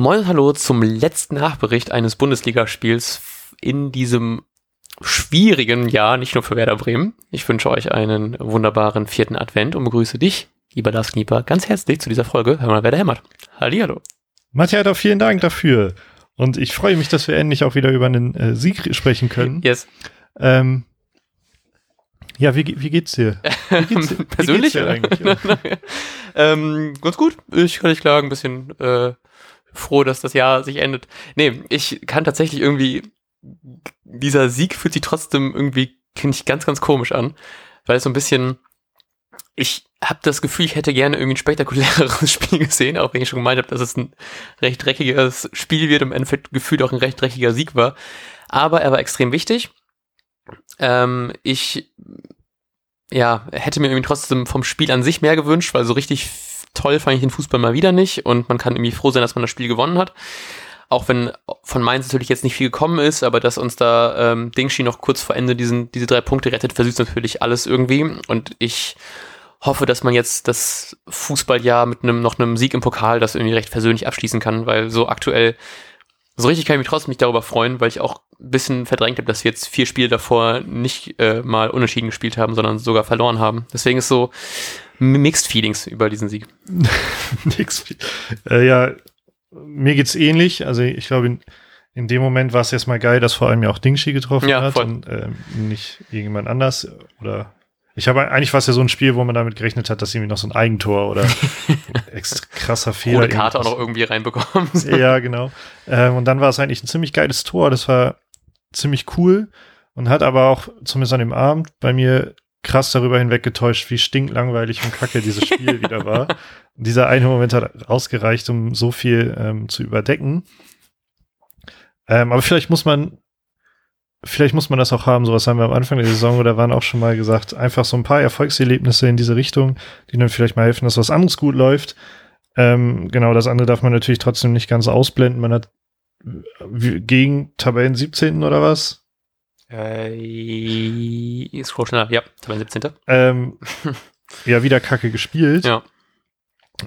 Moin und hallo zum letzten Nachbericht eines Bundesligaspiels in diesem schwierigen Jahr, nicht nur für Werder Bremen. Ich wünsche euch einen wunderbaren vierten Advent und begrüße dich, lieber Lars Knieper, ganz herzlich zu dieser Folge Hör mal, wer da hämmert. Hallihallo. Matthias, vielen Dank dafür. Und ich freue mich, dass wir endlich auch wieder über einen äh, Sieg sprechen können. Yes. Ähm, ja, wie, wie geht's dir? Wie geht's dir? Persönlich? Wie geht's dir eigentlich? ähm, ganz gut. Ich kann nicht klagen. Ein bisschen äh, froh, dass das Jahr sich endet. Nee, ich kann tatsächlich irgendwie, dieser Sieg fühlt sich trotzdem irgendwie, finde ich, ganz, ganz komisch an. Weil es so ein bisschen, ich habe das Gefühl, ich hätte gerne irgendwie ein spektakuläreres Spiel gesehen, auch wenn ich schon gemeint habe, dass es ein recht dreckiges Spiel wird, im Endeffekt gefühlt auch ein recht dreckiger Sieg war. Aber er war extrem wichtig. Ähm, ich ja, hätte mir irgendwie trotzdem vom Spiel an sich mehr gewünscht, weil so richtig toll fand ich den Fußball mal wieder nicht und man kann irgendwie froh sein, dass man das Spiel gewonnen hat. Auch wenn von Mainz natürlich jetzt nicht viel gekommen ist, aber dass uns da ähm, Dingshi noch kurz vor Ende diesen, diese drei Punkte rettet, versüßt natürlich alles irgendwie. Und ich hoffe, dass man jetzt das Fußballjahr mit einem noch einem Sieg im Pokal das irgendwie recht persönlich abschließen kann, weil so aktuell so richtig kann ich mich trotzdem nicht darüber freuen, weil ich auch ein bisschen verdrängt habe, dass wir jetzt vier Spiele davor nicht äh, mal unentschieden gespielt haben, sondern sogar verloren haben. Deswegen ist so Mixed Feelings über diesen Sieg. Nix. Äh, ja, mir geht's ähnlich. Also ich glaube, in, in dem Moment war es erstmal geil, dass vor allem ja auch Dingshi getroffen ja, hat voll. und äh, nicht irgendjemand anders oder ich habe eigentlich war es ja so ein Spiel, wo man damit gerechnet hat, dass irgendwie noch so ein Eigentor oder extra krasser Fehler. Ohne Karte auch noch irgendwie reinbekommen. ja, genau. Ähm, und dann war es eigentlich ein ziemlich geiles Tor. Das war ziemlich cool und hat aber auch, zumindest an dem Abend, bei mir krass darüber hinweggetäuscht, wie stinklangweilig und kacke dieses Spiel wieder war. Dieser eine Moment hat ausgereicht, um so viel ähm, zu überdecken. Ähm, aber vielleicht muss man vielleicht muss man das auch haben, sowas haben wir am Anfang der Saison oder waren auch schon mal gesagt, einfach so ein paar Erfolgserlebnisse in diese Richtung, die dann vielleicht mal helfen, dass was anderes gut läuft. Ähm, genau, das andere darf man natürlich trotzdem nicht ganz ausblenden. Man hat gegen Tabellen 17. oder was? Äh, scroll schneller, ja, Tabellen 17. Ähm, ja, wieder kacke gespielt. Ja.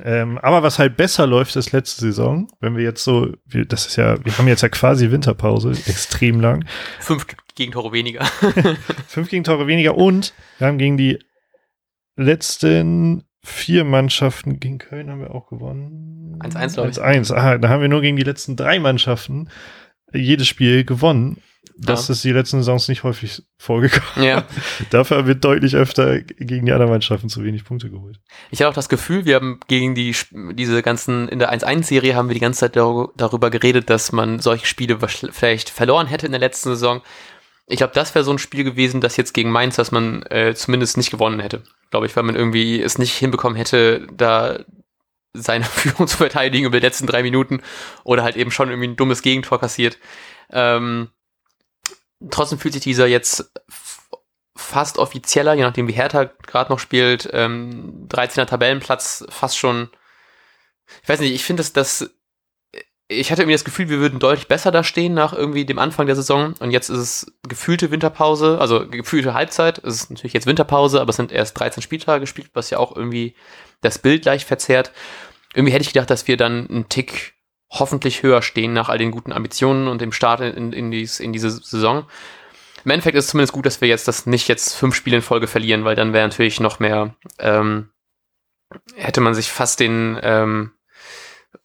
Ähm, aber was halt besser läuft als letzte Saison, wenn wir jetzt so, wir, das ist ja, wir haben jetzt ja quasi Winterpause, extrem lang. Fünf Gegentore weniger. Fünf Gegentore weniger und wir haben gegen die letzten vier Mannschaften, gegen Köln haben wir auch gewonnen. 1-1, glaube ich. 1-1, aha, da haben wir nur gegen die letzten drei Mannschaften jedes Spiel gewonnen. Das ja. ist die letzten Saisons nicht häufig vorgekommen. Ja. Dafür wird deutlich öfter gegen die anderen Mannschaften zu wenig Punkte geholt. Ich habe auch das Gefühl, wir haben gegen die diese ganzen in der 1-1-Serie haben wir die ganze Zeit darüber geredet, dass man solche Spiele vielleicht verloren hätte in der letzten Saison. Ich glaube, das wäre so ein Spiel gewesen, das jetzt gegen Mainz, dass man äh, zumindest nicht gewonnen hätte. Glaube ich, weil man irgendwie es nicht hinbekommen hätte, da seine Führung zu verteidigen über die letzten drei Minuten oder halt eben schon irgendwie ein dummes Gegentor kassiert. Ähm, trotzdem fühlt sich dieser jetzt fast offizieller, je nachdem wie Hertha gerade noch spielt, ähm, 13er Tabellenplatz fast schon. Ich weiß nicht, ich finde, dass das. Ich hatte irgendwie das Gefühl, wir würden deutlich besser da stehen nach irgendwie dem Anfang der Saison. Und jetzt ist es gefühlte Winterpause, also gefühlte Halbzeit. Es ist natürlich jetzt Winterpause, aber es sind erst 13 Spieltage gespielt, was ja auch irgendwie das Bild leicht verzerrt. Irgendwie hätte ich gedacht, dass wir dann einen Tick hoffentlich höher stehen nach all den guten Ambitionen und dem Start in, in, dies, in diese Saison. Im Endeffekt ist es zumindest gut, dass wir jetzt das nicht jetzt fünf Spiele in Folge verlieren, weil dann wäre natürlich noch mehr, ähm, hätte man sich fast den, ähm,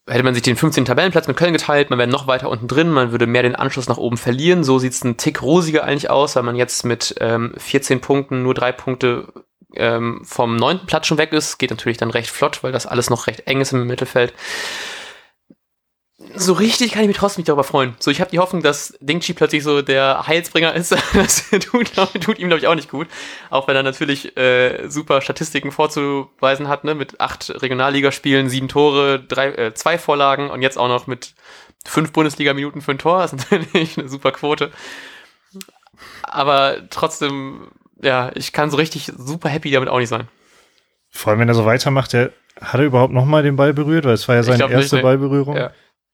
hätte man sich den 15. Tabellenplatz mit Köln geteilt, man wäre noch weiter unten drin, man würde mehr den Anschluss nach oben verlieren. So sieht es ein Tick rosiger eigentlich aus, weil man jetzt mit ähm, 14 Punkten nur drei Punkte ähm, vom neunten Platz schon weg ist. Geht natürlich dann recht flott, weil das alles noch recht eng ist im Mittelfeld so richtig kann ich mich trotzdem nicht darüber freuen. So, ich habe die Hoffnung, dass Dingchi plötzlich so der Heilsbringer ist. Das tut, tut ihm, glaube ich, auch nicht gut. Auch wenn er natürlich äh, super Statistiken vorzuweisen hat, ne? Mit acht Regionalligaspielen, sieben Tore, drei, äh, zwei Vorlagen und jetzt auch noch mit fünf Bundesliga-Minuten für ein Tor. Das ist natürlich eine super Quote. Aber trotzdem, ja, ich kann so richtig super happy damit auch nicht sein. Vor allem, wenn er so weitermacht, der hat er überhaupt nochmal den Ball berührt, weil es war ja seine erste nicht? Ballberührung. Ja.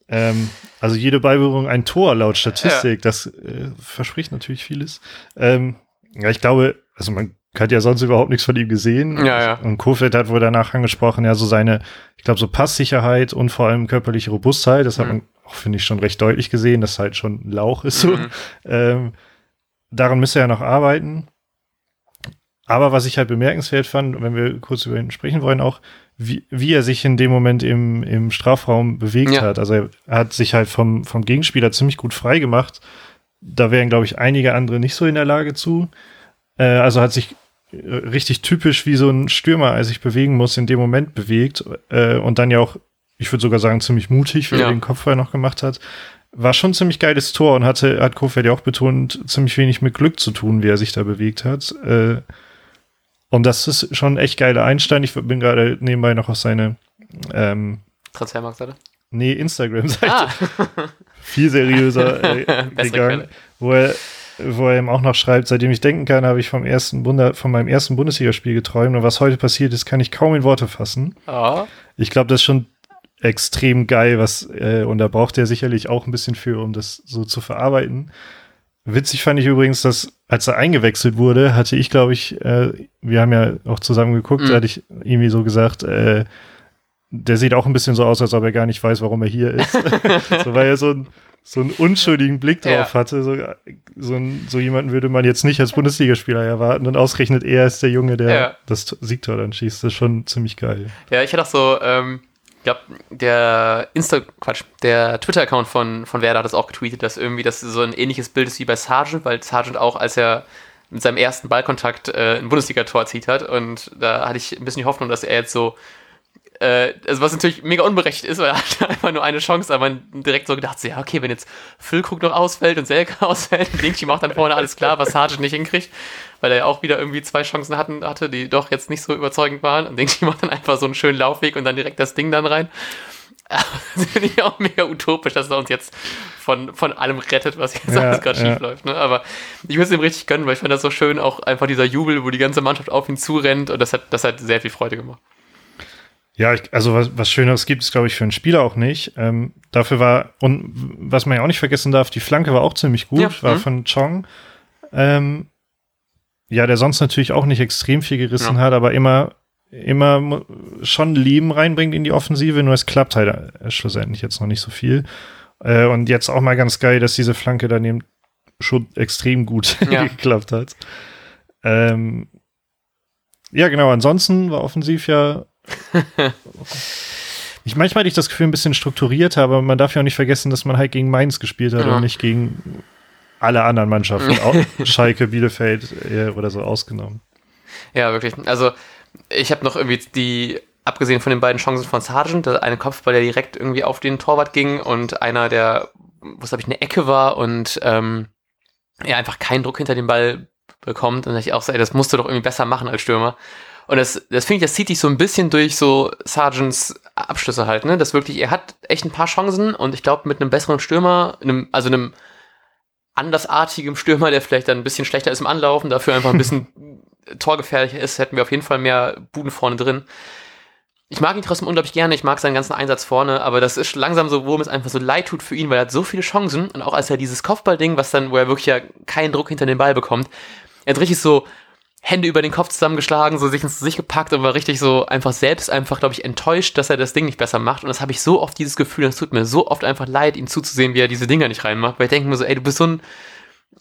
Ähm, also jede Beiberührung ein Tor laut Statistik. Ja. Das äh, verspricht natürlich vieles. Ähm, ja, ich glaube, also man hat ja sonst überhaupt nichts von ihm gesehen. Ja, ja. Und Kofeld hat wohl danach angesprochen, ja, so seine, ich glaube, so Passsicherheit und vor allem körperliche Robustheit, das hat Mhm. man auch, finde ich, schon recht deutlich gesehen, dass halt schon ein Lauch ist so. Mhm. Ähm, daran müsste er noch arbeiten. Aber was ich halt bemerkenswert fand, wenn wir kurz über ihn sprechen wollen, auch, wie, wie er sich in dem Moment im, im Strafraum bewegt Ja. hat. Also er hat sich halt vom, vom Gegenspieler ziemlich gut frei gemacht. Da wären, glaube ich, einige andere nicht so in der Lage zu. Äh, also hat sich äh, richtig typisch wie so ein Stürmer, als sich bewegen muss, in dem Moment bewegt. Äh, und dann ja auch, ich würde sogar sagen, ziemlich mutig, wie Ja. er den Kopfball noch gemacht hat. War schon ein ziemlich geiles Tor und hatte, hat Kofeld ja auch betont, ziemlich wenig mit Glück zu tun, wie er sich da bewegt hat. Äh, und das ist schon ein echt geiler Einstein. Ich bin gerade nebenbei noch auf seine ähm, Transfermarktseite. nee, Instagram-Seite Ah, viel seriöser äh, gegangen, wo er, wo er eben auch noch schreibt, seitdem ich denken kann, habe ich vom ersten Bunda, von meinem ersten Bundesligaspiel geträumt und was heute passiert ist, kann ich kaum in Worte fassen. oh. Ich glaube, das ist schon extrem geil, was, äh, und da braucht er sicherlich auch ein bisschen für, um das so zu verarbeiten. Witzig fand ich übrigens, dass als er eingewechselt wurde, hatte ich, glaube ich, äh, wir haben ja auch zusammen geguckt, Mhm. da hatte ich irgendwie so gesagt, äh, der sieht auch ein bisschen so aus, als ob er gar nicht weiß, warum er hier ist. so, weil er so, ein, so einen unschuldigen Blick drauf Ja. hatte. So, so, ein, so jemanden würde man jetzt nicht als Bundesligaspieler erwarten und ausgerechnet er ist der Junge, der Ja. das Siegtor dann schießt. Das ist schon ziemlich geil. Ja, ich hätte auch so, ähm, glaube, der Insta, Quatsch, der Twitter-Account von, von Werder hat das auch getweetet, dass irgendwie das so ein ähnliches Bild ist wie bei Sargent, weil Sargent auch, als er mit seinem ersten Ballkontakt äh, ein Bundesliga-Tor erzielt hat und da hatte ich ein bisschen die Hoffnung, dass er jetzt so äh, also was natürlich mega unberechtigt ist, weil er hatte einfach nur eine Chance, aber man direkt so gedacht, so, ja, okay, wenn jetzt Füllkrug noch ausfällt und Selke ausfällt, Dinkchi macht dann vorne alles klar, was Sargent nicht hinkriegt, weil er ja auch wieder irgendwie zwei Chancen hatten, hatte, die doch jetzt nicht so überzeugend waren und Dinkchi macht dann einfach so einen schönen Laufweg und dann direkt das Ding dann rein. Das finde ich auch mega utopisch, dass er uns jetzt von, von allem rettet, was jetzt Ja, alles gerade ja. schief läuft. Ne? Aber ich würde es ihm richtig gönnen, weil ich fand das so schön, auch einfach dieser Jubel, wo die ganze Mannschaft auf ihn zurennt und das hat, das hat sehr viel Freude gemacht. Ja, ich, also was, was Schöneres gibt es, glaube ich, für einen Spieler auch nicht. Ähm, dafür war, und was man ja auch nicht vergessen darf, die Flanke war auch ziemlich gut, Ja, war mhm. von Chong. Ähm, ja, der sonst natürlich auch nicht extrem viel gerissen Ja. hat, aber immer, immer schon Leben reinbringt in die Offensive, nur es klappt halt äh, schlussendlich jetzt noch nicht so viel. Äh, und jetzt auch mal ganz geil, dass diese Flanke daneben schon extrem gut Ja. geklappt hat. Ähm, ja, genau, ansonsten war offensiv ja ich manchmal hatte ich das Gefühl ein bisschen strukturierter, aber man darf ja auch nicht vergessen, dass man halt gegen Mainz gespielt hat Ja. und nicht gegen alle anderen Mannschaften, auch Schalke, Bielefeld äh, oder so ausgenommen. Ja, wirklich. Also, ich habe noch irgendwie die, abgesehen von den beiden Chancen von Sargent, der eine Kopfball, der direkt irgendwie auf den Torwart ging und einer, der, wo es, glaube ich, eine Ecke war und ähm, er einfach keinen Druck hinter den Ball bekommt. Und ich auch so, ey, das musst du doch irgendwie besser machen als Stürmer. Und das, das finde ich, das zieht sich so ein bisschen durch so Sargents Abschlüsse halt, ne? Das wirklich, er hat echt ein paar Chancen und ich glaube, mit einem besseren Stürmer, einem, also einem andersartigem Stürmer, der vielleicht dann ein bisschen schlechter ist im Anlaufen, dafür einfach ein bisschen torgefährlicher ist, hätten wir auf jeden Fall mehr Buden vorne drin. Ich mag ihn trotzdem unglaublich gerne, ich mag seinen ganzen Einsatz vorne, aber das ist langsam so, wo es einfach so leid tut für ihn, weil er hat so viele Chancen und auch als er dieses Kopfballding, was dann, wo er wirklich ja keinen Druck hinter den Ball bekommt, er hat richtig so Hände über den Kopf zusammengeschlagen, so sich ins Gesicht gepackt und war richtig so einfach selbst einfach, glaube ich, enttäuscht, dass er das Ding nicht besser macht. Und das habe ich so oft dieses Gefühl, es tut mir so oft einfach leid, ihm zuzusehen, wie er diese Dinger nicht reinmacht, weil ich denke mir so, ey, du bist so ein,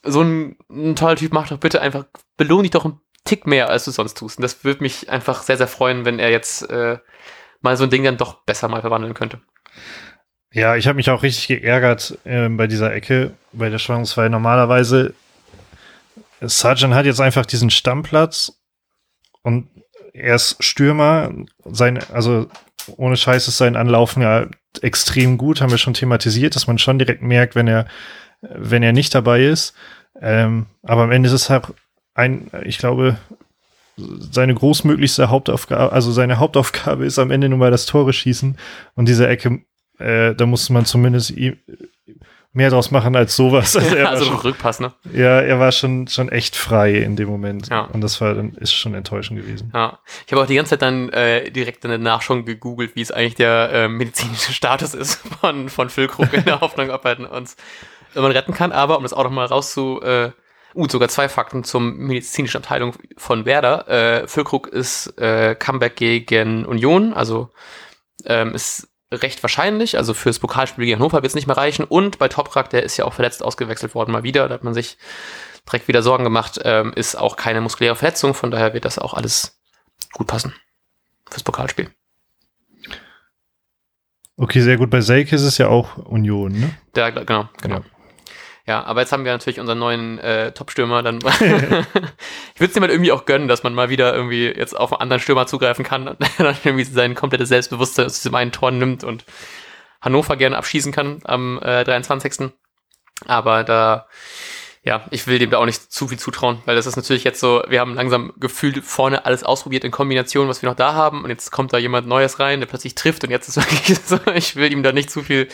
so ein, ein toller Typ, mach doch bitte einfach, belohn dich doch einen Tick mehr, als du sonst tust. Und das würde mich einfach sehr, sehr freuen, wenn er jetzt äh, mal so ein Ding dann doch besser mal verwandeln könnte. Ja, ich habe mich auch richtig geärgert ähm, bei dieser Ecke, bei der Chance, weil normalerweise Sargent hat jetzt einfach diesen Stammplatz und er ist Stürmer. Sein, also ohne Scheiß ist sein Anlaufen ja extrem gut, haben wir schon thematisiert, dass man schon direkt merkt, wenn er, wenn er nicht dabei ist. Ähm, aber am Ende ist es halt ein, ich glaube, seine großmöglichste Hauptaufgabe, also seine Hauptaufgabe ist am Ende nur mal das Tore schießen und diese Ecke, äh, da musste man zumindest ihm mehr draus machen als sowas. Also er, also schon, Rückpass, ne? ja, er war schon, schon echt frei in dem Moment. Ja. Und das war dann, ist schon enttäuschend gewesen. Ja. Ich habe auch die ganze Zeit dann äh, direkt danach schon gegoogelt, wie es eigentlich der äh, medizinische Status ist von, von Füllkrug in der Hoffnung, ob er uns, man retten kann. Aber um das auch nochmal rauszu, äh, uh, sogar zwei Fakten zum medizinischen Abteilung von Werder. Äh, Füllkrug ist äh, Comeback gegen Union, also ähm, ist recht wahrscheinlich. Also fürs Pokalspiel gegen Hannover wird es nicht mehr reichen. Und bei Toprak, der ist ja auch verletzt ausgewechselt worden, mal wieder. Da hat man sich direkt wieder Sorgen gemacht. Ähm, ist auch keine muskuläre Verletzung, von daher wird das auch alles gut passen fürs Pokalspiel. Okay, sehr gut. Bei Selke ist es ja auch Union, ne? Ja, genau, genau. Ja. Ja, aber jetzt haben wir natürlich unseren neuen äh, Top-Stürmer. Dann ich würde es mal irgendwie auch gönnen, dass man mal wieder irgendwie jetzt auf einen anderen Stürmer zugreifen kann und dann irgendwie sein komplettes Selbstbewusstsein aus diesem einen Tor nimmt und Hannover gerne abschießen kann am äh, 23. Aber da, ja, ich will dem da auch nicht zu viel zutrauen, weil das ist natürlich jetzt so, wir haben langsam gefühlt vorne alles ausprobiert in Kombination, was wir noch da haben und jetzt kommt da jemand Neues rein, der plötzlich trifft und jetzt ist wirklich so, ich will ihm da nicht zu viel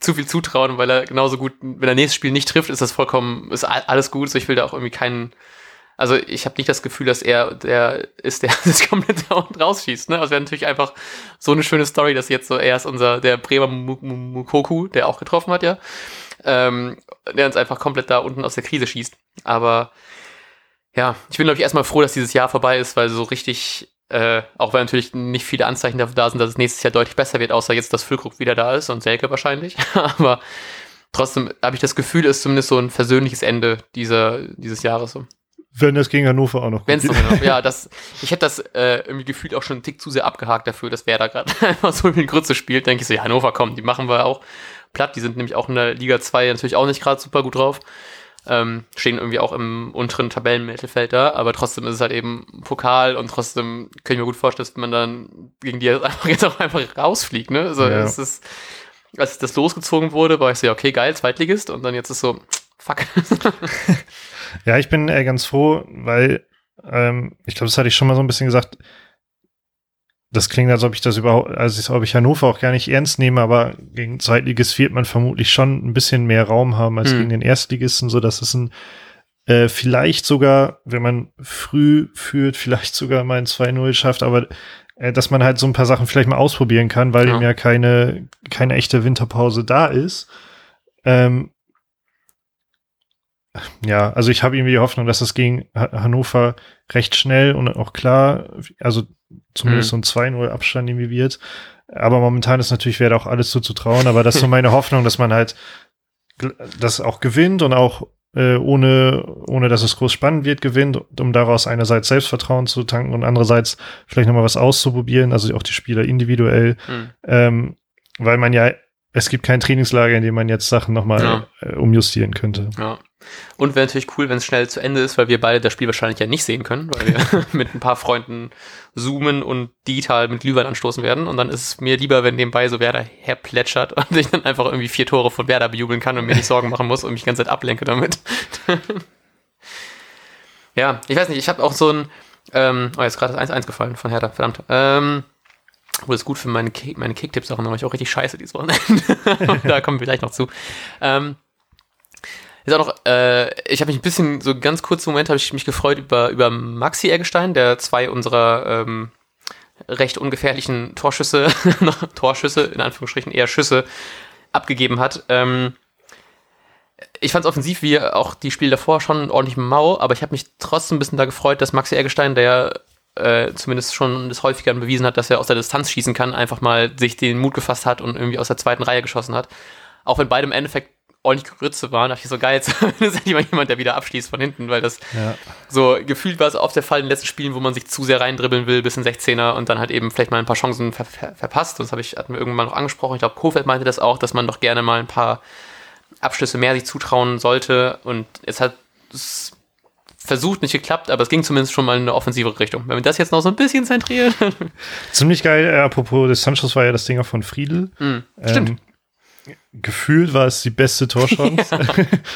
zu viel zutrauen, weil er genauso gut, wenn er nächstes Spiel nicht trifft, ist das vollkommen, ist alles gut. So, ich will da auch irgendwie keinen, also ich habe nicht das Gefühl, dass er der ist, der sich komplett da unten rausschießt. Ne? Also wäre natürlich einfach so eine schöne Story, dass jetzt so er ist unser, der Bremer Mukoku, der auch getroffen hat, ja, ähm, der uns einfach komplett da unten aus der Krise schießt. Aber ja, ich bin, glaube ich, erstmal froh, dass dieses Jahr vorbei ist, weil so richtig äh, auch weil natürlich nicht viele Anzeichen dafür da sind, dass es nächstes Jahr deutlich besser wird, außer jetzt, dass Füllkrug wieder da ist und Selke wahrscheinlich. Aber trotzdem habe ich das Gefühl, es ist zumindest so ein versöhnliches Ende dieser, dieses Jahres. So. Wenn es gegen Hannover auch noch Wenn es noch genau, ja, das, ich hätte das äh, irgendwie gefühlt auch schon einen Tick zu sehr abgehakt dafür, dass wer da gerade einfach so viel Grütze spielt, denke ich so, ja, Hannover kommt, die machen wir auch platt, die sind nämlich auch in der Liga 2 natürlich auch nicht gerade super gut drauf. Ähm, stehen irgendwie auch im unteren Tabellenmittelfeld da, aber trotzdem ist es halt eben Pokal und trotzdem kann ich mir gut vorstellen, dass man dann gegen die einfach jetzt auch einfach rausfliegt, ne? Also ja. es ist, als das losgezogen wurde, war ich so, ja, okay, geil, Zweitligist und dann jetzt ist so, fuck. ja, ich bin äh, ganz froh, weil ähm, ich glaube, das hatte ich schon mal so ein bisschen gesagt, das klingt, als ob ich das überhaupt, als ob ich Hannover auch gar nicht ernst nehme, aber gegen Zweitligist wird man vermutlich schon ein bisschen mehr Raum haben als mhm. gegen den Erstligisten, so dass es ein äh, vielleicht sogar, wenn man früh führt, vielleicht sogar mal ein 2-0 schafft, aber äh, dass man halt so ein paar Sachen vielleicht mal ausprobieren kann, weil ja. eben ja keine, keine echte Winterpause da ist. Ähm, ja, also ich habe irgendwie die Hoffnung, dass es gegen Hannover recht schnell und auch klar, also zumindest mhm. so ein 2-0 Abstand irgendwie wird. Aber momentan ist natürlich, wäre auch alles zuzutrauen, aber das ist so meine Hoffnung, dass man halt das auch gewinnt und auch äh, ohne, ohne dass es groß spannend wird, gewinnt, um daraus einerseits Selbstvertrauen zu tanken und andererseits vielleicht nochmal was auszuprobieren, also auch die Spieler individuell, mhm. ähm, weil man ja, es gibt kein Trainingslager, in dem man jetzt Sachen nochmal ja. äh, umjustieren könnte. Ja. Und wäre natürlich cool, wenn es schnell zu Ende ist, weil wir beide das Spiel wahrscheinlich ja nicht sehen können, weil wir mit ein paar Freunden zoomen und digital mit Glühwein anstoßen werden. Und dann ist es mir lieber, wenn nebenbei so Werder herplätschert und ich dann einfach irgendwie vier Tore von Werder bejubeln kann und mir nicht Sorgen machen muss und mich die ganze Zeit ablenke damit. ja, ich weiß nicht, ich habe auch so ein, ähm, oh, jetzt gerade das 1-1 gefallen von Hertha, verdammt. Ähm, wo ist gut für meine, Kick, meine Kicktipps auch noch, ich auch richtig scheiße dieses Wochenende. da kommen wir gleich noch zu. Ähm, ist auch noch, äh, ich habe mich ein bisschen, so ganz kurzen Moment habe ich mich gefreut über, über Maxi Eggestein, der zwei unserer ähm, recht ungefährlichen Torschüsse, Torschüsse, in Anführungsstrichen eher Schüsse, abgegeben hat. Ähm, ich fand es offensiv wie auch die Spiele davor schon ordentlich mau, aber ich habe mich trotzdem ein bisschen da gefreut, dass Maxi Eggestein, der äh, zumindest schon das häufiger bewiesen hat, dass er aus der Distanz schießen kann, einfach mal sich den Mut gefasst hat und irgendwie aus der zweiten Reihe geschossen hat. Auch wenn beide im Endeffekt ordentlich Grütze waren, dachte ich so geil, jetzt ist endlich mal jemand, der wieder abschließt von hinten, weil das ja. so gefühlt war es oft der Fall in den letzten Spielen, wo man sich zu sehr reindribbeln will bis in 16er und dann halt eben vielleicht mal ein paar Chancen ver ver verpasst. Das habe ich, hatten wir irgendwann noch angesprochen. Ich glaube, Kofeld meinte das auch, dass man doch gerne mal ein paar Abschlüsse mehr sich zutrauen sollte und es hat es versucht, nicht geklappt, aber es ging zumindest schon mal in eine offensive Richtung. Wenn wir das jetzt noch so ein bisschen zentrieren. Ziemlich geil, äh, apropos des Sanchos war ja das Ding auch von Friedel. Mm, stimmt. Ähm, gefühlt war es die beste Torchance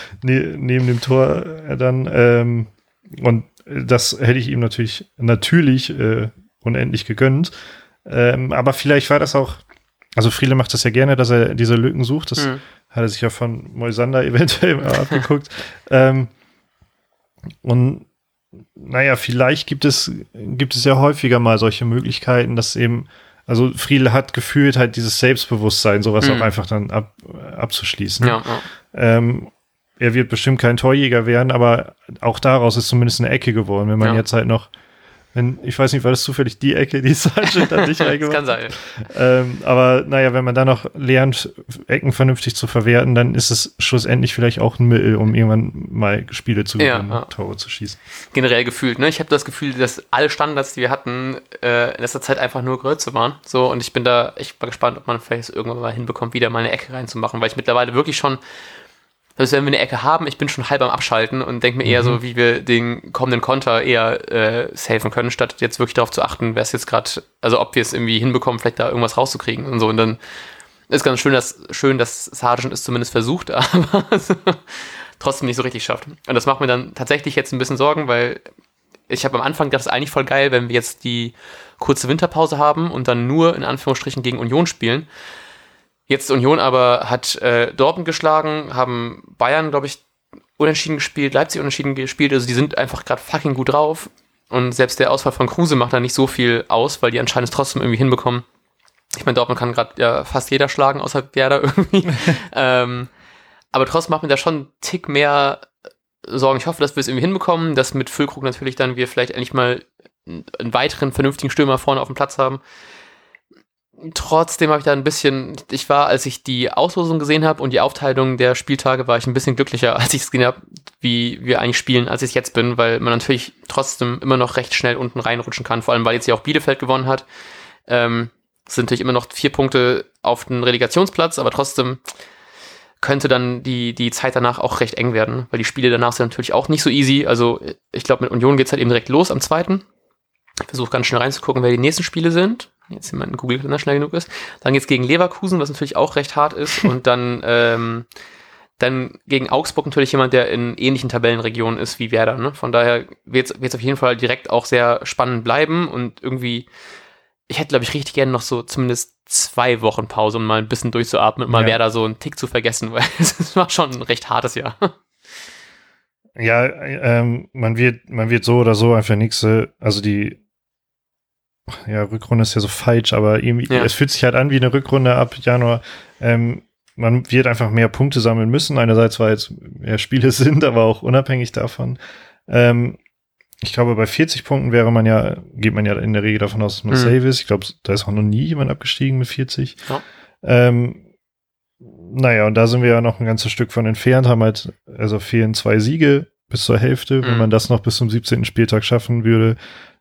ne, neben dem Tor äh, dann. Ähm, und das hätte ich ihm natürlich, natürlich äh, unendlich gegönnt. Ähm, aber vielleicht war das auch, also Friele macht das ja gerne, dass er diese Lücken sucht. Das mhm. hat er sich ja von Moisander eventuell abgeguckt. Ähm, und naja, vielleicht gibt es, gibt es ja häufiger mal solche Möglichkeiten, dass eben also Friedel hat gefühlt halt dieses Selbstbewusstsein, sowas mhm. auch einfach dann ab, abzuschließen. Ja, ja. Ähm, er wird bestimmt kein Torjäger werden, aber auch daraus ist zumindest eine Ecke geworden. Wenn man ja. jetzt halt noch wenn, ich weiß nicht, war das zufällig die Ecke, die Sargent an dich reingemacht Das kann sein. Ähm, aber naja, wenn man dann noch lernt, Ecken vernünftig zu verwerten, dann ist es schlussendlich vielleicht auch ein Mittel, um irgendwann mal Spiele zu gewinnen, ja, ja. Tore zu schießen. Generell gefühlt, ne? Ich habe das Gefühl, dass alle Standards, die wir hatten, äh, in letzter Zeit einfach nur Größe waren. So, und ich bin da, ich war gespannt, ob man vielleicht irgendwann mal hinbekommt, wieder mal eine Ecke reinzumachen, weil ich mittlerweile wirklich schon dass wenn wir eine Ecke haben, ich bin schon halb am Abschalten und denke mir eher mhm. so, wie wir den kommenden Konter eher äh, safen können, statt jetzt wirklich darauf zu achten, wer es jetzt gerade, also ob wir es irgendwie hinbekommen, vielleicht da irgendwas rauszukriegen und so. Und dann ist ganz schön, dass schön, dass Sargent es zumindest versucht, aber trotzdem nicht so richtig schafft. Und das macht mir dann tatsächlich jetzt ein bisschen Sorgen, weil ich habe am Anfang gedacht, das ist eigentlich voll geil, wenn wir jetzt die kurze Winterpause haben und dann nur in Anführungsstrichen gegen Union spielen. Jetzt Union aber hat äh, Dortmund geschlagen, haben Bayern, glaube ich, unentschieden gespielt, Leipzig unentschieden gespielt. Also die sind einfach gerade fucking gut drauf. Und selbst der Ausfall von Kruse macht da nicht so viel aus, weil die anscheinend es trotzdem irgendwie hinbekommen. Ich meine, Dortmund kann gerade ja fast jeder schlagen, außer Werder irgendwie. ähm, aber trotzdem macht mir da schon einen Tick mehr Sorgen. Ich hoffe, dass wir es irgendwie hinbekommen, dass mit Füllkrug natürlich dann wir vielleicht endlich mal einen weiteren vernünftigen Stürmer vorne auf dem Platz haben trotzdem habe ich da ein bisschen, ich war, als ich die Auslosung gesehen habe und die Aufteilung der Spieltage, war ich ein bisschen glücklicher, als ich es gesehen habe, wie wir eigentlich spielen, als ich es jetzt bin, weil man natürlich trotzdem immer noch recht schnell unten reinrutschen kann, vor allem weil jetzt ja auch Bielefeld gewonnen hat. Ähm, sind natürlich immer noch vier Punkte auf den Relegationsplatz, aber trotzdem könnte dann die, die Zeit danach auch recht eng werden, weil die Spiele danach sind natürlich auch nicht so easy. Also ich glaube, mit Union geht's halt eben direkt los am zweiten. Ich versuche ganz schnell reinzugucken, wer die nächsten Spiele sind jetzt jemand Google Kalender schnell genug ist. Dann geht's gegen Leverkusen, was natürlich auch recht hart ist. Und dann, ähm, dann gegen Augsburg natürlich jemand, der in ähnlichen Tabellenregionen ist wie Werder. Ne? Von daher wird es auf jeden Fall direkt auch sehr spannend bleiben und irgendwie, ich hätte, glaube ich, richtig gerne noch so zumindest zwei Wochen Pause, um mal ein bisschen durchzuatmen und mal ja. Werder so einen Tick zu vergessen, weil es war schon ein recht hartes Jahr. Ja, ähm, man wird, man wird so oder so einfach nächste, also die ja, Rückrunde ist ja so falsch, aber irgendwie, ja. es fühlt sich halt an wie eine Rückrunde ab Januar. Ähm, man wird einfach mehr Punkte sammeln müssen. Einerseits, weil jetzt mehr Spiele sind, aber auch unabhängig davon. Ähm, ich glaube, bei 40 Punkten wäre man ja, geht man ja in der Regel davon aus, dass man mhm. safe ist. Ich glaube, da ist auch noch nie jemand abgestiegen mit 40. Ja. Ähm, naja, und da sind wir ja noch ein ganzes Stück von entfernt, haben halt, also fehlen zwei Siege bis zur Hälfte. Mhm. Wenn man das noch bis zum 17. Spieltag schaffen würde,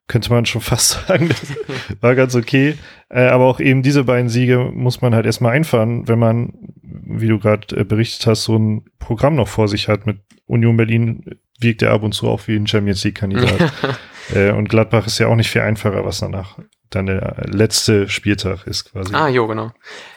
könnte man schon fast sagen. Das war ganz okay. Äh, aber auch eben diese beiden Siege muss man halt erstmal einfahren, wenn man, wie du gerade äh, berichtet hast, so ein Programm noch vor sich hat. Mit Union Berlin wirkt er ab und zu auch wie ein Champions League-Kandidat. äh, und Gladbach ist ja auch nicht viel einfacher, was danach dann der letzte Spieltag ist quasi. Ah, jo, genau.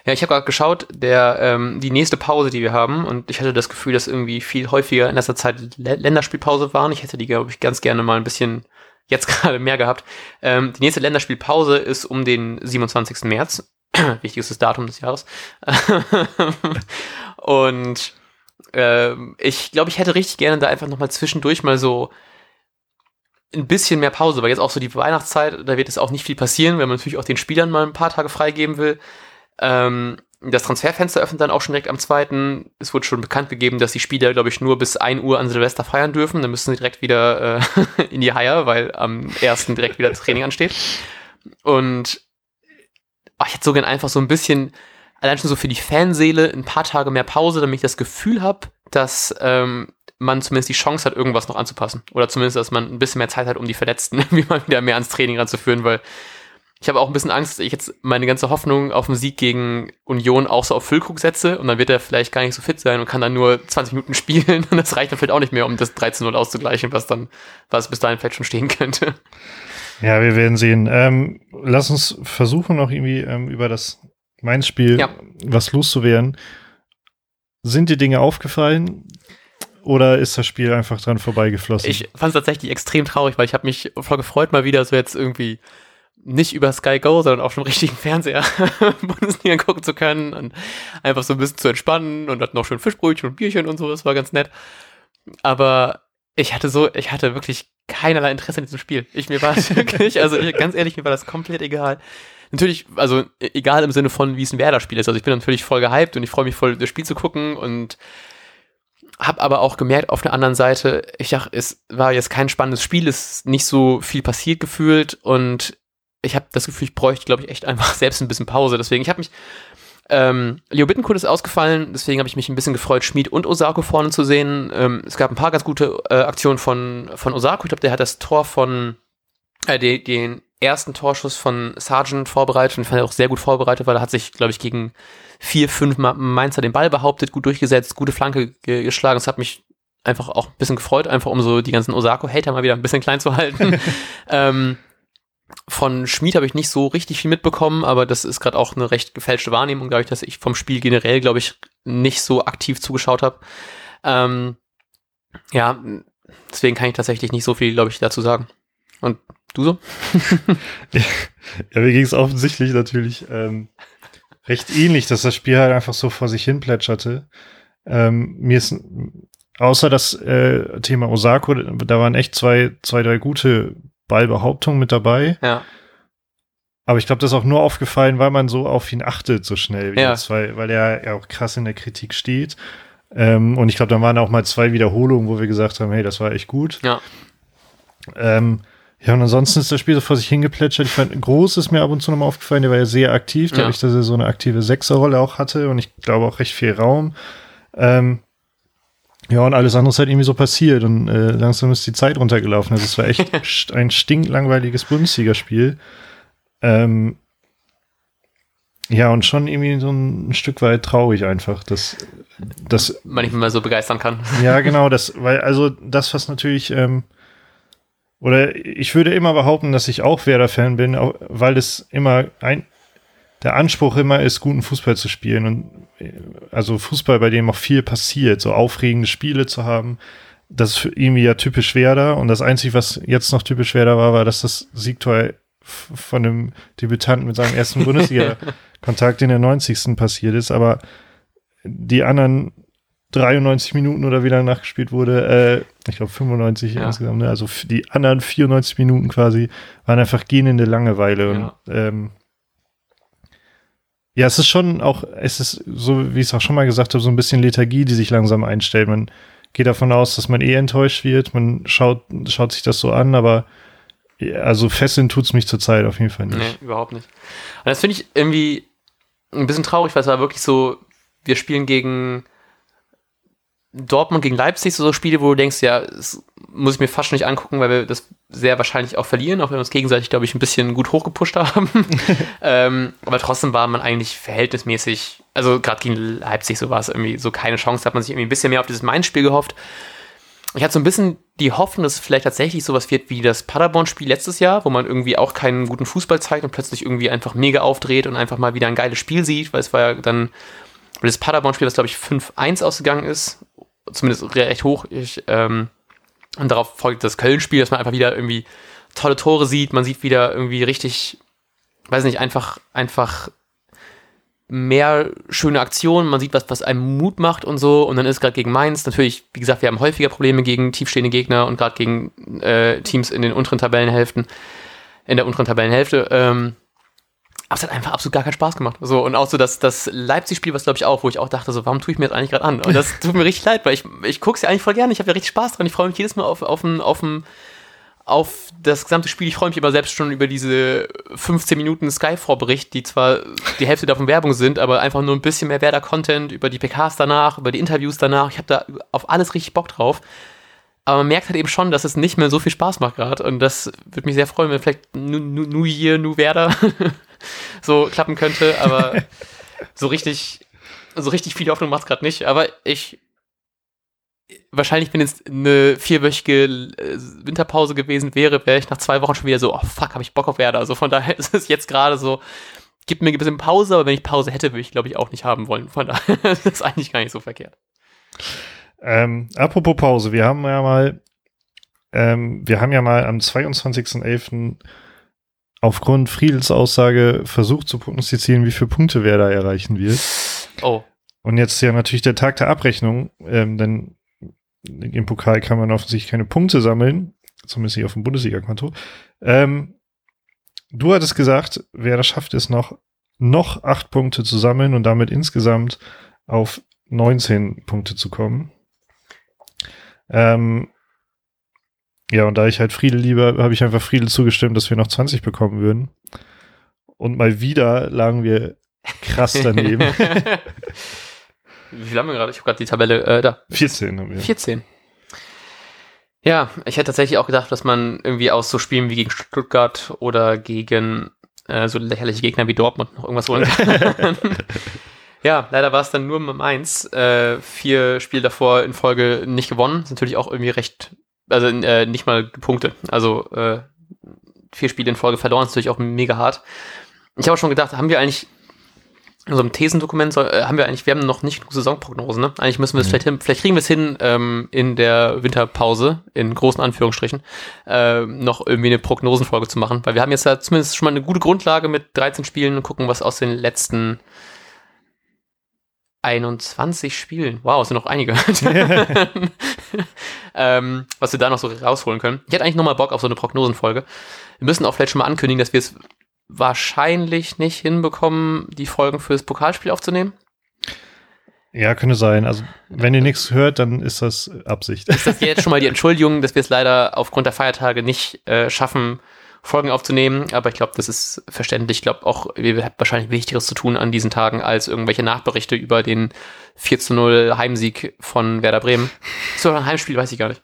Ja, ich habe gerade geschaut, der ähm, die nächste Pause, die wir haben, und ich hatte das Gefühl, dass irgendwie viel häufiger in letzter Zeit Länderspielpause waren. Ich hätte die, glaube ich, ganz gerne mal ein bisschen jetzt gerade mehr gehabt. Ähm, die nächste Länderspielpause ist um den 27. März. Wichtigstes Datum des Jahres. und äh, ich glaube, ich hätte richtig gerne da einfach nochmal zwischendurch mal so ein bisschen mehr Pause, weil jetzt auch so die Weihnachtszeit, da wird es auch nicht viel passieren, wenn man natürlich auch den Spielern mal ein paar Tage freigeben will. Ähm, das Transferfenster öffnet dann auch schon direkt am zweiten. Es wurde schon bekannt gegeben, dass die Spieler, glaube ich, nur bis 1 Uhr an Silvester feiern dürfen. Dann müssen sie direkt wieder äh, in die Haie, weil am ersten direkt wieder das Training ansteht. Und oh, ich hätte so gern einfach so ein bisschen, allein schon so für die Fanseele, ein paar Tage mehr Pause, damit ich das Gefühl habe, dass ähm, man zumindest die Chance hat, irgendwas noch anzupassen. Oder zumindest, dass man ein bisschen mehr Zeit hat, um die Verletzten wie mal wieder mehr ans Training ranzuführen, weil ich habe auch ein bisschen Angst, dass ich jetzt meine ganze Hoffnung auf den Sieg gegen Union auch so auf Füllkrug setze und dann wird er vielleicht gar nicht so fit sein und kann dann nur 20 Minuten spielen und das reicht dann vielleicht auch nicht mehr, um das 13-0 auszugleichen, was dann, was bis dahin vielleicht schon stehen könnte. Ja, wir werden sehen. Ähm, lass uns versuchen, noch irgendwie ähm, über das Mainz-Spiel ja. was loszuwerden. Sind dir Dinge aufgefallen? Oder ist das Spiel einfach dran vorbeigeflossen? Ich fand es tatsächlich extrem traurig, weil ich habe mich voll gefreut, mal wieder so jetzt irgendwie nicht über Sky Go, sondern auf dem richtigen Fernseher Bundesliga gucken zu können und einfach so ein bisschen zu entspannen und hatten noch schön Fischbrötchen und Bierchen und so, das war ganz nett. Aber ich hatte so, ich hatte wirklich keinerlei Interesse in diesem Spiel. Ich, mir war es wirklich, also ich, ganz ehrlich, mir war das komplett egal. Natürlich, also e, egal im Sinne von, wie es ein Werder-Spiel ist. Also ich bin natürlich voll gehypt und ich freue mich voll, das Spiel zu gucken und Hab aber auch gemerkt, auf der anderen Seite, ich dachte, es war jetzt kein spannendes Spiel, es ist nicht so viel passiert gefühlt und ich habe das Gefühl, ich bräuchte, glaube ich, echt einfach selbst ein bisschen Pause. Deswegen, ich habe mich, ähm, Leo Bittencourt ist ausgefallen, deswegen habe ich mich ein bisschen gefreut, Schmid und Osako vorne zu sehen. Ähm, es gab ein paar ganz gute äh, Aktionen von, von Osako. Ich glaube, der hat das Tor von, äh, die, den ersten Torschuss von Sargent vorbereitet und fand er auch sehr gut vorbereitet, weil er hat sich, glaube ich, gegen vier, fünf Mainzer den Ball behauptet, gut durchgesetzt, gute Flanke ge geschlagen. Das hat mich einfach auch ein bisschen gefreut, einfach um so die ganzen Osako-Hater mal wieder ein bisschen klein zu halten. ähm, von Schmid habe ich nicht so richtig viel mitbekommen, aber das ist gerade auch eine recht gefälschte Wahrnehmung, glaube ich, dass ich vom Spiel generell, glaube ich, nicht so aktiv zugeschaut habe. Ähm, ja, deswegen kann ich tatsächlich nicht so viel, glaube ich, dazu sagen. Und du so? ja, mir ging es offensichtlich natürlich ähm, recht ähnlich, dass das Spiel halt einfach so vor sich hin plätscherte. Ähm, mir ist außer das äh, Thema Osako, da waren echt zwei, zwei, drei gute Ballbehauptungen mit dabei. Ja. Aber ich glaube, das ist auch nur aufgefallen, weil man so auf ihn achtet so schnell ja. jetzt, weil, weil er ja auch krass in der Kritik steht. Ähm, und ich glaube, da waren auch mal zwei Wiederholungen, wo wir gesagt haben, hey, das war echt gut. Ja. Ähm, ja, und ansonsten ist das Spiel so vor sich hingeplätschert. Ich fand, Groß ist mir ab und zu nochmal aufgefallen, der war ja sehr aktiv, ja. dadurch, dass er so eine aktive Sechserrolle auch hatte und ich glaube auch recht viel Raum. Ähm, ja, und alles andere ist halt irgendwie so passiert und äh, langsam ist die Zeit runtergelaufen. Also es war echt ein stinklangweiliges Bundesligaspiel. Ähm, ja, und schon irgendwie so ein, Stück weit traurig einfach, dass das man nicht mehr so begeistern kann. Ja, genau, das, weil also das, was natürlich ähm, oder ich würde immer behaupten, dass ich auch Werder-Fan bin, weil es immer ein, der Anspruch immer ist, guten Fußball zu spielen und also Fußball, bei dem auch viel passiert, so aufregende Spiele zu haben. Das ist für irgendwie ja typisch Werder und das Einzige, was jetzt noch typisch Werder war, war, dass das Siegtor von einem Debütanten mit seinem ersten Bundesliga-Kontakt in der 90. passiert ist, aber die anderen 93 Minuten oder wie lange nachgespielt wurde, äh, ich glaube 95 ja. insgesamt, ne? also die anderen 94 Minuten quasi waren einfach gähnende Langeweile und ja. ähm, ja, es ist schon auch, es ist so, wie ich es auch schon mal gesagt habe, so ein bisschen Lethargie, die sich langsam einstellt. Man geht davon aus, dass man eh enttäuscht wird. Man schaut, schaut sich das so an, aber also fesseln tut es mich zurzeit auf jeden Fall nicht. Nee, überhaupt nicht. Und das finde ich irgendwie ein bisschen traurig, weil es war wirklich so, wir spielen gegen Dortmund gegen Leipzig, so, so Spiele, wo du denkst, ja, das muss ich mir fast schon nicht angucken, weil wir das sehr wahrscheinlich auch verlieren, auch wenn wir uns gegenseitig, glaube ich, ein bisschen gut hochgepusht haben. ähm, aber trotzdem war man eigentlich verhältnismäßig, also gerade gegen Leipzig, so war es irgendwie so keine Chance, da hat man sich irgendwie ein bisschen mehr auf dieses Main-Spiel gehofft. Ich hatte so ein bisschen die Hoffnung, dass es vielleicht tatsächlich sowas wird wie das Paderborn-Spiel letztes Jahr, wo man irgendwie auch keinen guten Fußball zeigt und plötzlich irgendwie einfach mega aufdreht und einfach mal wieder ein geiles Spiel sieht, weil es war ja dann das Paderborn-Spiel, das glaube ich 5-1 ausgegangen ist, zumindest recht hoch. Ich, ähm, und darauf folgt das Köln-Spiel, dass man einfach wieder irgendwie tolle Tore sieht. Man sieht wieder irgendwie richtig, weiß nicht, einfach, einfach mehr schöne Aktionen. Man sieht was, was einem Mut macht und so. Und dann ist gerade gegen Mainz natürlich, wie gesagt, wir haben häufiger Probleme gegen tiefstehende Gegner und gerade gegen äh, Teams in den unteren Tabellenhälften, in der unteren Tabellenhälfte. Ähm, aber es hat einfach absolut gar keinen Spaß gemacht. So, und auch so das, das Leipzig-Spiel, was glaube ich auch, wo ich auch dachte, so, warum tue ich mir das eigentlich gerade an? Und das tut mir richtig leid, weil ich, ich gucke es ja eigentlich voll gerne. Ich habe ja richtig Spaß dran. Ich freue mich jedes Mal auf, auf, ein, auf, ein, auf das gesamte Spiel. Ich freue mich aber selbst schon über diese 15 Minuten Sky-Vorbericht, die zwar die Hälfte davon Werbung sind, aber einfach nur ein bisschen mehr Werder-Content über die PKs danach, über die Interviews danach. Ich habe da auf alles richtig Bock drauf. Aber man merkt halt eben schon, dass es nicht mehr so viel Spaß macht gerade. Und das würde mich sehr freuen, wenn vielleicht New Year, New Werder so klappen könnte. Aber so richtig, so richtig viel Hoffnung macht es gerade nicht. Aber ich, wahrscheinlich, wenn jetzt eine vierwöchige äh, Winterpause gewesen wäre, wäre ich nach zwei Wochen schon wieder so, oh fuck, habe ich Bock auf Werder. Also von daher ist es jetzt gerade so, gibt mir ein bisschen Pause, aber wenn ich Pause hätte, würde ich, glaube ich, auch nicht haben wollen. Von daher ist es eigentlich gar nicht so verkehrt. Ähm, apropos Pause, wir haben ja mal, ähm, wir haben ja mal am 22.11. aufgrund Friedels Aussage versucht zu prognostizieren, wie viele Punkte wer da erreichen wird. Oh. Und jetzt ist ja natürlich der Tag der Abrechnung, ähm, denn im Pokal kann man offensichtlich keine Punkte sammeln, zumindest nicht auf dem Bundesliga-Konto. Ähm, du hattest gesagt, wer das schafft es noch, noch acht Punkte zu sammeln und damit insgesamt auf 19 Punkte zu kommen. Ähm, ja, und da ich halt Friedel liebe, habe ich einfach Friedel zugestimmt, dass wir noch 20 bekommen würden. Und mal wieder lagen wir krass daneben. Wie viel haben wir gerade? Ich habe gerade die Tabelle äh, da. 14 haben wir. 14. Ja, ich hätte tatsächlich auch gedacht, dass man irgendwie aus so Spielen wie gegen Stuttgart oder gegen äh, so lächerliche Gegner wie Dortmund noch irgendwas holen kann. ja, leider war es dann nur mit eins. Äh, vier Spiele davor in Folge nicht gewonnen. Ist natürlich auch irgendwie recht, also äh, nicht mal Punkte. Also äh, vier Spiele in Folge verloren ist natürlich auch mega hart. Ich habe auch schon gedacht, haben wir eigentlich in so einem Thesendokument soll, äh, haben wir eigentlich, wir haben noch nicht genug Saisonprognosen, ne? Eigentlich müssen wir es mhm. vielleicht hin, vielleicht kriegen wir es hin, ähm, in der Winterpause, in großen Anführungsstrichen, äh, noch irgendwie eine Prognosenfolge zu machen. Weil wir haben jetzt ja zumindest schon mal eine gute Grundlage mit 13 Spielen und gucken, was aus den letzten 21 Spielen, wow, es sind noch einige, ähm, was wir da noch so rausholen können. Ich hätte eigentlich noch mal Bock auf so eine Prognosenfolge. Wir müssen auch vielleicht schon mal ankündigen, dass wir es wahrscheinlich nicht hinbekommen, die Folgen für das Pokalspiel aufzunehmen. Ja, könnte sein. Also, wenn ihr nichts hört, dann ist das Absicht. Ist das jetzt schon mal die Entschuldigung, dass wir es leider aufgrund der Feiertage nicht äh, schaffen, Folgen aufzunehmen? Aber ich glaube, das ist verständlich. Ich glaube auch, wir haben wahrscheinlich Wichtigeres zu tun an diesen Tagen, als irgendwelche Nachberichte über den 4 zu 0 Heimsieg von Werder Bremen. So ein Heimspiel, weiß ich gar nicht.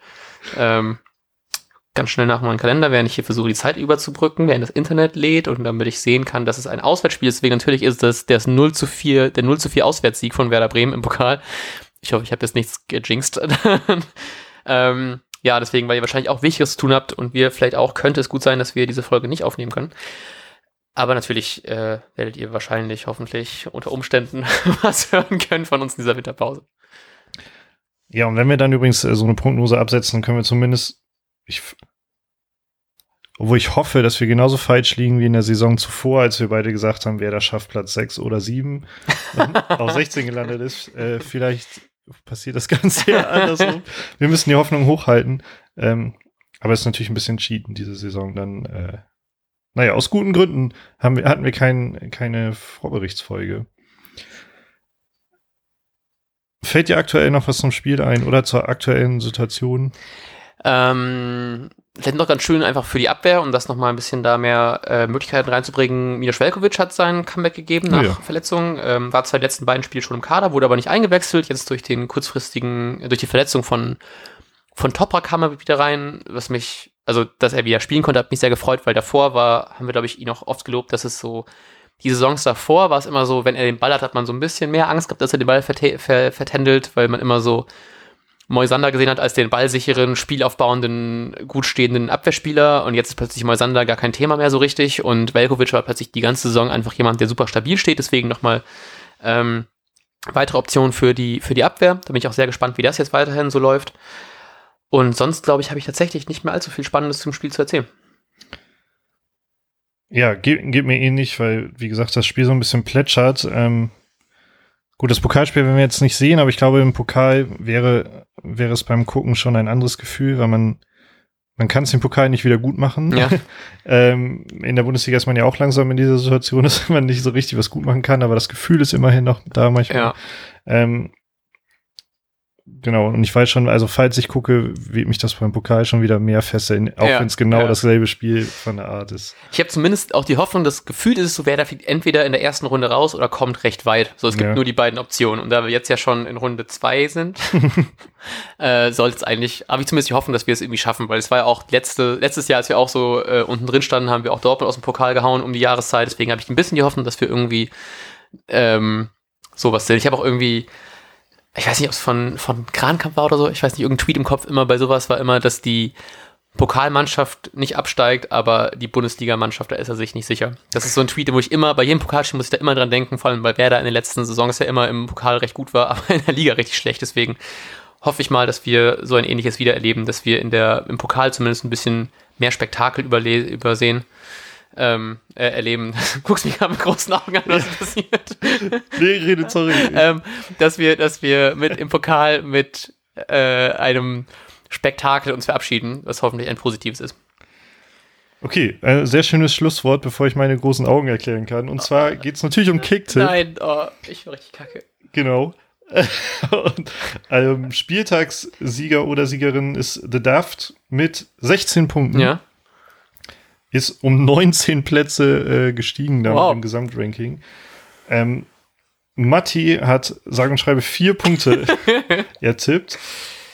Ähm, ganz schnell nach meinem Kalender, während ich hier versuche, die Zeit überzubrücken, während das Internet lädt und damit ich sehen kann, dass es ein Auswärtsspiel ist. Deswegen natürlich ist das das 0 zu 4, der 0 zu 4 Auswärtssieg von Werder Bremen im Pokal. Ich hoffe, ich habe jetzt nichts gejinxt. ähm, ja, deswegen, weil ihr wahrscheinlich auch Wichtiges zu tun habt und wir vielleicht auch, könnte es gut sein, dass wir diese Folge nicht aufnehmen können. Aber natürlich äh, werdet ihr wahrscheinlich, hoffentlich unter Umständen was hören können von uns in dieser Winterpause. Ja, und wenn wir dann übrigens äh, so eine Prognose absetzen, können wir zumindest ich, obwohl ich hoffe, dass wir genauso falsch liegen wie in der Saison zuvor, als wir beide gesagt haben, wer da schafft Platz 6 oder 7 auf 16 gelandet ist. Äh, vielleicht passiert das Ganze ja andersrum. wir müssen die Hoffnung hochhalten. Ähm, aber es ist natürlich ein bisschen cheaten, diese Saison. Dann, äh, naja, aus guten Gründen haben wir, hatten wir kein, keine Vorberichtsfolge. Fällt dir aktuell noch was zum Spiel ein oder zur aktuellen Situation? Ähm, vielleicht noch ganz schön einfach für die Abwehr, um das nochmal ein bisschen da mehr äh, Möglichkeiten reinzubringen. Milo Velkovic hat sein Comeback gegeben nach ja. Verletzung. Ähm, war zwar die letzten beiden Spiele schon im Kader, wurde aber nicht eingewechselt. Jetzt durch den kurzfristigen, durch die Verletzung von, von Toprak kam er wieder rein, was mich, also dass er wieder spielen konnte, hat mich sehr gefreut, weil davor war, haben wir, glaube ich, ihn auch oft gelobt, dass es so die Saisons davor war es immer so, wenn er den Ball hat, hat man so ein bisschen mehr Angst gehabt, dass er den Ball vertändelt, weil man immer so Moisander gesehen hat als den ballsicheren, spielaufbauenden, gut stehenden Abwehrspieler und jetzt ist plötzlich Moisander gar kein Thema mehr so richtig und Velkovic war plötzlich die ganze Saison einfach jemand, der super stabil steht, deswegen nochmal ähm, weitere Optionen für die, für die Abwehr. Da bin ich auch sehr gespannt, wie das jetzt weiterhin so läuft. Und sonst, glaube ich, habe ich tatsächlich nicht mehr allzu viel Spannendes zum Spiel zu erzählen. Ja, geht, geht mir ähnlich, weil, wie gesagt, das Spiel so ein bisschen plätschert. Ähm, Gut, das Pokalspiel werden wir jetzt nicht sehen, aber ich glaube, im Pokal wäre, wäre es beim Gucken schon ein anderes Gefühl, weil man, man kann es im Pokal nicht wieder gut machen. Ja. ähm, in der Bundesliga ist man ja auch langsam in dieser Situation, dass man nicht so richtig was gut machen kann, aber das Gefühl ist immerhin noch da manchmal. Ja. Ähm, Genau, und ich weiß schon, also falls ich gucke, wird mich das beim Pokal schon wieder mehr fesseln, auch ja, wenn es genau ja. dasselbe Spiel von der Art ist. Ich habe zumindest auch die Hoffnung, das Gefühl ist es so, wer da fliegt entweder in der ersten Runde raus oder kommt recht weit. So, es gibt ja. nur die beiden Optionen. Und da wir jetzt ja schon in Runde zwei sind, äh, sollte es eigentlich, habe ich zumindest die Hoffnung, dass wir es irgendwie schaffen, weil es war ja auch letzte, letztes Jahr, als wir auch so äh, unten drin standen, haben wir auch Dortmund aus dem Pokal gehauen um die Jahreszeit. Deswegen habe ich ein bisschen die Hoffnung, dass wir irgendwie ähm, sowas sind. Ich habe auch irgendwie ich weiß nicht, ob es von, von Krankamp war oder so, ich weiß nicht, irgendein Tweet im Kopf immer bei sowas war immer, dass die Pokalmannschaft nicht absteigt, aber die Bundesligamannschaft, da ist er sich nicht sicher. Das ist so ein Tweet, wo ich immer, bei jedem Pokalspiel muss ich da immer dran denken, vor allem weil Werder in den letzten Saisons ja immer im Pokal recht gut war, aber in der Liga richtig schlecht. Deswegen hoffe ich mal, dass wir so ein ähnliches wieder erleben, dass wir in der, im Pokal zumindest ein bisschen mehr Spektakel übersehen ähm, äh, erleben. Du guckst mich gerade mit großen Augen an, was passiert. nee, rede, sorry. ähm, dass wir, dass wir mit im Pokal mit äh, einem Spektakel uns verabschieden, was hoffentlich ein positives ist. Okay, ein sehr schönes Schlusswort, bevor ich meine großen Augen erklären kann. Und zwar geht es natürlich um Kicktipp. Nein, oh, ich war richtig kacke. Genau. und, ähm, Spieltagssieger oder Siegerin ist The Daft mit 16 Punkten. Ja. Ist um 19 Plätze äh, gestiegen damit Wow. im Gesamtranking. Ähm, Matti hat sage und schreibe vier Punkte ertippt.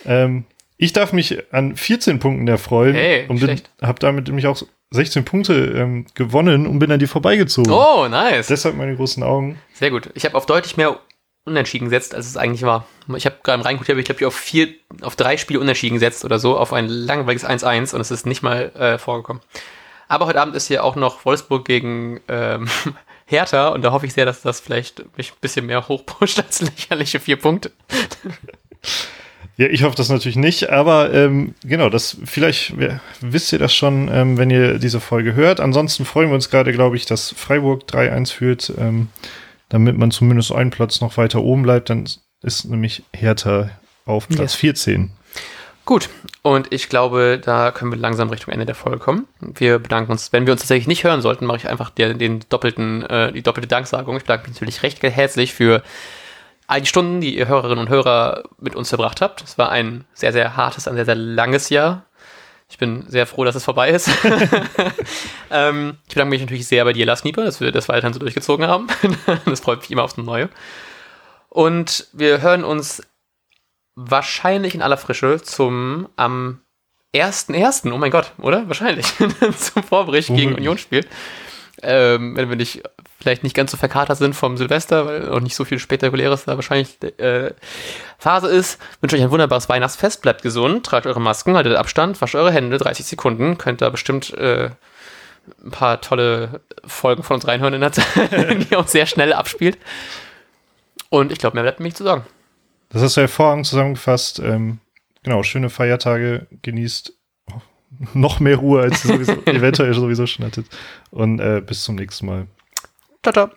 Ähm, ich darf mich an 14 Punkten erfreuen Hey, und habe damit nämlich auch 16 Punkte ähm, gewonnen und bin an die vorbeigezogen. Oh, nice. Deshalb meine großen Augen. Sehr gut. Ich habe auf deutlich mehr Unentschieden gesetzt, als es eigentlich war. Ich habe gerade im reingeguckt, habe ich glaube ich auf vier, auf drei Spiele Unentschieden gesetzt oder so, auf ein langweiliges 1-1 und es ist nicht mal äh, vorgekommen. Aber heute Abend ist hier auch noch Wolfsburg gegen ähm, Hertha und da hoffe ich sehr, dass das vielleicht mich ein bisschen mehr hochpusht als lächerliche vier Punkte. Ja, ich hoffe das natürlich nicht, aber ähm, genau, das vielleicht wisst ihr das schon, ähm, wenn ihr diese Folge hört. Ansonsten freuen wir uns gerade, glaube ich, dass Freiburg 3-1 führt, ähm, damit man zumindest einen Platz noch weiter oben bleibt. Dann ist nämlich Hertha auf Platz Yes. 14. Gut, und ich glaube, da können wir langsam Richtung Ende der Folge kommen. Wir bedanken uns, wenn wir uns tatsächlich nicht hören sollten, mache ich einfach der, den doppelten, äh, die doppelte Danksagung. Ich bedanke mich natürlich recht herzlich für all die Stunden, die ihr Hörerinnen und Hörer mit uns verbracht habt. Es war ein sehr, sehr hartes, ein sehr, sehr langes Jahr. Ich bin sehr froh, dass es vorbei ist. ähm, ich bedanke mich natürlich sehr bei dir, Lars Nieper, dass wir das weiterhin so durchgezogen haben. das freut mich immer aufs Neue. Und wir hören uns wahrscheinlich in aller Frische zum am 1.1., oh mein Gott, oder? Wahrscheinlich. zum Vorbericht gegen Womöglich. Unionsspiel. Ähm, wenn wir nicht, vielleicht nicht ganz so verkatert sind vom Silvester, weil auch nicht so viel Spektakuläres da wahrscheinlich äh, Phase ist. Wünsche euch ein wunderbares Weihnachtsfest, bleibt gesund, tragt eure Masken, haltet Abstand, wascht eure Hände, 30 Sekunden, könnt da bestimmt äh, ein paar tolle Folgen von uns reinhören in der Zeit, die auch sehr schnell abspielt. Und ich glaube, mehr bleibt mir nicht zu sagen. Das hast du hervorragend zusammengefasst. Ähm, genau, schöne Feiertage, genießt noch mehr Ruhe, als ihr sowieso, eventuell sowieso schon hattet. Und äh, bis zum nächsten Mal. Ciao, ciao.